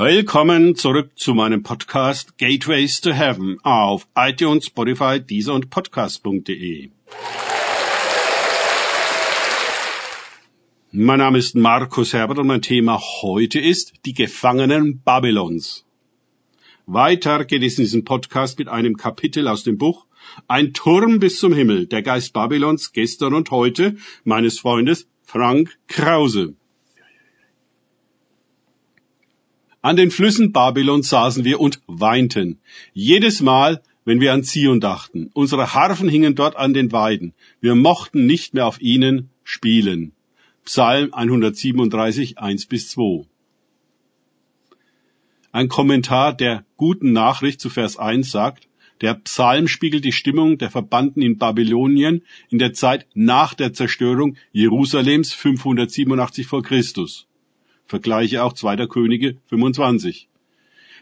Willkommen zurück zu meinem Podcast Gateways to Heaven auf iTunes, Spotify, Deezer und Podcast.de. Mein Name ist Markus Herbert und mein Thema heute ist die Gefangenen Babylons. Weiter geht es in diesem Podcast mit einem Kapitel aus dem Buch Ein Turm bis zum Himmel, der Geist Babylons gestern und heute meines Freundes Frank Krause. An den Flüssen Babylons saßen wir und weinten. Jedes Mal, wenn wir an Zion dachten. Unsere Harfen hingen dort an den Weiden. Wir mochten nicht mehr auf ihnen spielen. Psalm 137, 1 bis 2. Ein Kommentar der guten Nachricht zu Vers 1 sagt, der Psalm spiegelt die Stimmung der Verbannten in Babylonien in der Zeit nach der Zerstörung Jerusalems 587 vor Christus. Vergleiche auch 2. Könige 25.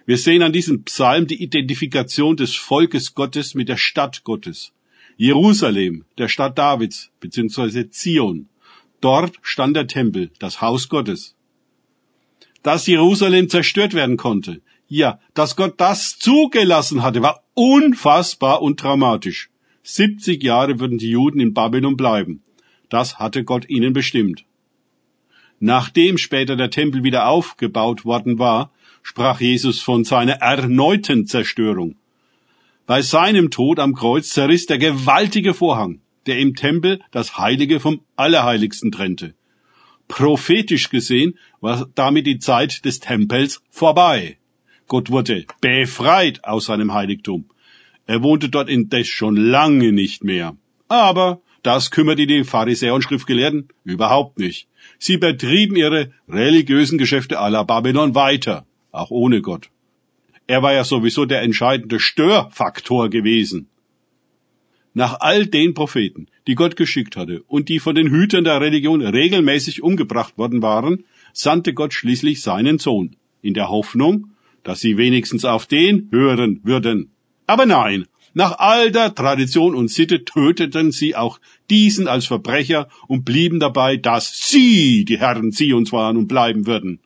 Wir sehen an diesem Psalm die Identifikation des Volkes Gottes mit der Stadt Gottes. Jerusalem, der Stadt Davids, beziehungsweise Zion. Dort stand der Tempel, das Haus Gottes. Dass Jerusalem zerstört werden konnte, ja, dass Gott das zugelassen hatte, war unfassbar und dramatisch. 70 Jahre würden die Juden in Babylon bleiben. Das hatte Gott ihnen bestimmt. Nachdem später der Tempel wieder aufgebaut worden war, sprach Jesus von seiner erneuten Zerstörung. Bei seinem Tod am Kreuz zerriss der gewaltige Vorhang, der im Tempel das Heilige vom Allerheiligsten trennte. Prophetisch gesehen war damit die Zeit des Tempels vorbei. Gott wurde befreit aus seinem Heiligtum. Er wohnte dort indes schon lange nicht mehr. Aber das kümmerte die Pharisäer und Schriftgelehrten überhaupt nicht. Sie betrieben ihre religiösen Geschäfte la Babylon weiter, auch ohne Gott. Er war ja sowieso der entscheidende Störfaktor gewesen. Nach all den Propheten, die Gott geschickt hatte und die von den Hütern der Religion regelmäßig umgebracht worden waren, sandte Gott schließlich seinen Sohn, in der Hoffnung, dass sie wenigstens auf den hören würden. Aber nein, nach alter Tradition und Sitte töteten sie auch diesen als Verbrecher und blieben dabei, dass sie die Herren Zions waren und bleiben würden.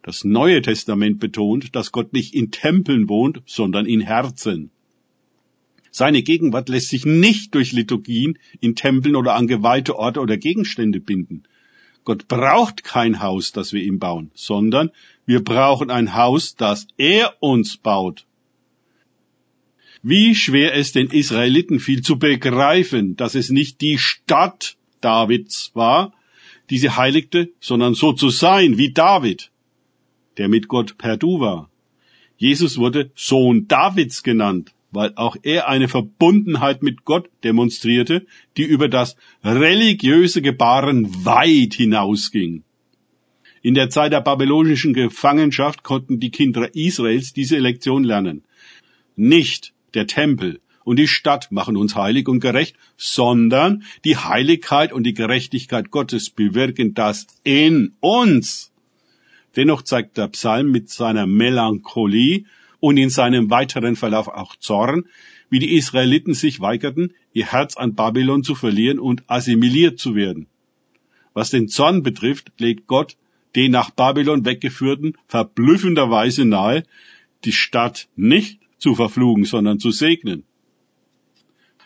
Das Neue Testament betont, dass Gott nicht in Tempeln wohnt, sondern in Herzen. Seine Gegenwart lässt sich nicht durch Liturgien in Tempeln oder an geweihte Orte oder Gegenstände binden. Gott braucht kein Haus, das wir ihm bauen, sondern wir brauchen ein Haus, das er uns baut. Wie schwer es den Israeliten fiel zu begreifen, dass es nicht die Stadt Davids war, die sie heiligte, sondern so zu sein wie David, der mit Gott per Du war. Jesus wurde Sohn Davids genannt, weil auch er eine Verbundenheit mit Gott demonstrierte, die über das religiöse Gebaren weit hinausging. In der Zeit der babylonischen Gefangenschaft konnten die Kinder Israels diese Lektion lernen. Nicht der Tempel und die Stadt machen uns heilig und gerecht, sondern die Heiligkeit und die Gerechtigkeit Gottes bewirken das in uns. Dennoch zeigt der Psalm mit seiner Melancholie und in seinem weiteren Verlauf auch Zorn, wie die Israeliten sich weigerten, ihr Herz an Babylon zu verlieren und assimiliert zu werden. Was den Zorn betrifft, legt Gott den nach Babylon weggeführten verblüffenderweise nahe, die Stadt nicht zu verfluchen, sondern zu segnen.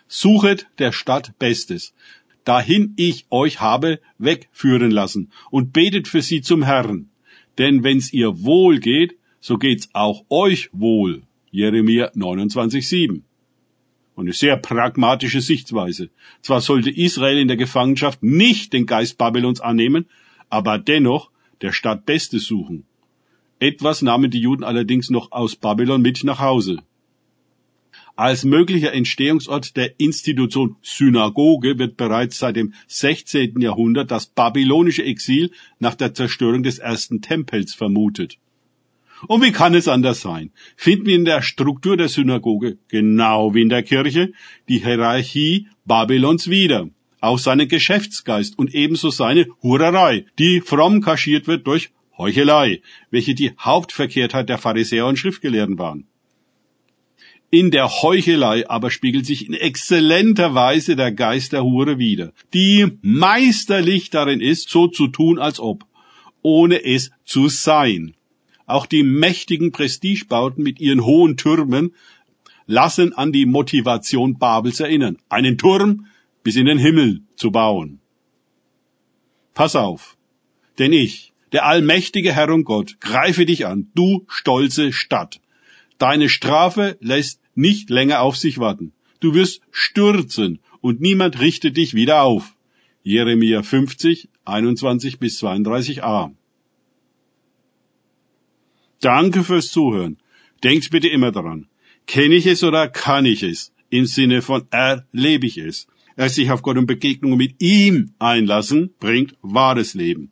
Suchet der Stadt Bestes, dahin ich euch habe wegführen lassen, und betet für sie zum Herrn. Denn wenn's ihr wohl geht, so geht's auch euch wohl. Jeremia 29,7. Und eine sehr pragmatische Sichtweise. Zwar sollte Israel in der Gefangenschaft nicht den Geist Babylons annehmen, aber dennoch der Stadt Bestes suchen. Etwas nahmen die Juden allerdings noch aus Babylon mit nach Hause. Als möglicher Entstehungsort der Institution Synagoge wird bereits seit dem 16. Jahrhundert das babylonische Exil nach der Zerstörung des ersten Tempels vermutet. Und wie kann es anders sein? Finden wir in der Struktur der Synagoge, genau wie in der Kirche, die Hierarchie Babylons wieder. Auch seinen Geschäftsgeist und ebenso seine Hurerei, die fromm kaschiert wird durch Heuchelei, welche die Hauptverkehrtheit der Pharisäer und Schriftgelehrten waren. In der Heuchelei aber spiegelt sich in exzellenter Weise der Geist der Hure wider, die meisterlich darin ist, so zu tun, als ob, ohne es zu sein. Auch die mächtigen Prestigebauten mit ihren hohen Türmen lassen an die Motivation Babels erinnern, einen Turm bis in den Himmel zu bauen. Pass auf, denn ich, der allmächtige Herr und Gott, greife dich an, du stolze Stadt. Deine Strafe lässt nicht länger auf sich warten. Du wirst stürzen und niemand richtet dich wieder auf. Jeremia 50, 21 bis 32a. Danke fürs Zuhören. Denkt bitte immer daran. Kenne ich es oder kann ich es? Im Sinne von erlebe ich es. Erst sich auf Gott und Begegnungen mit ihm einlassen, bringt wahres Leben.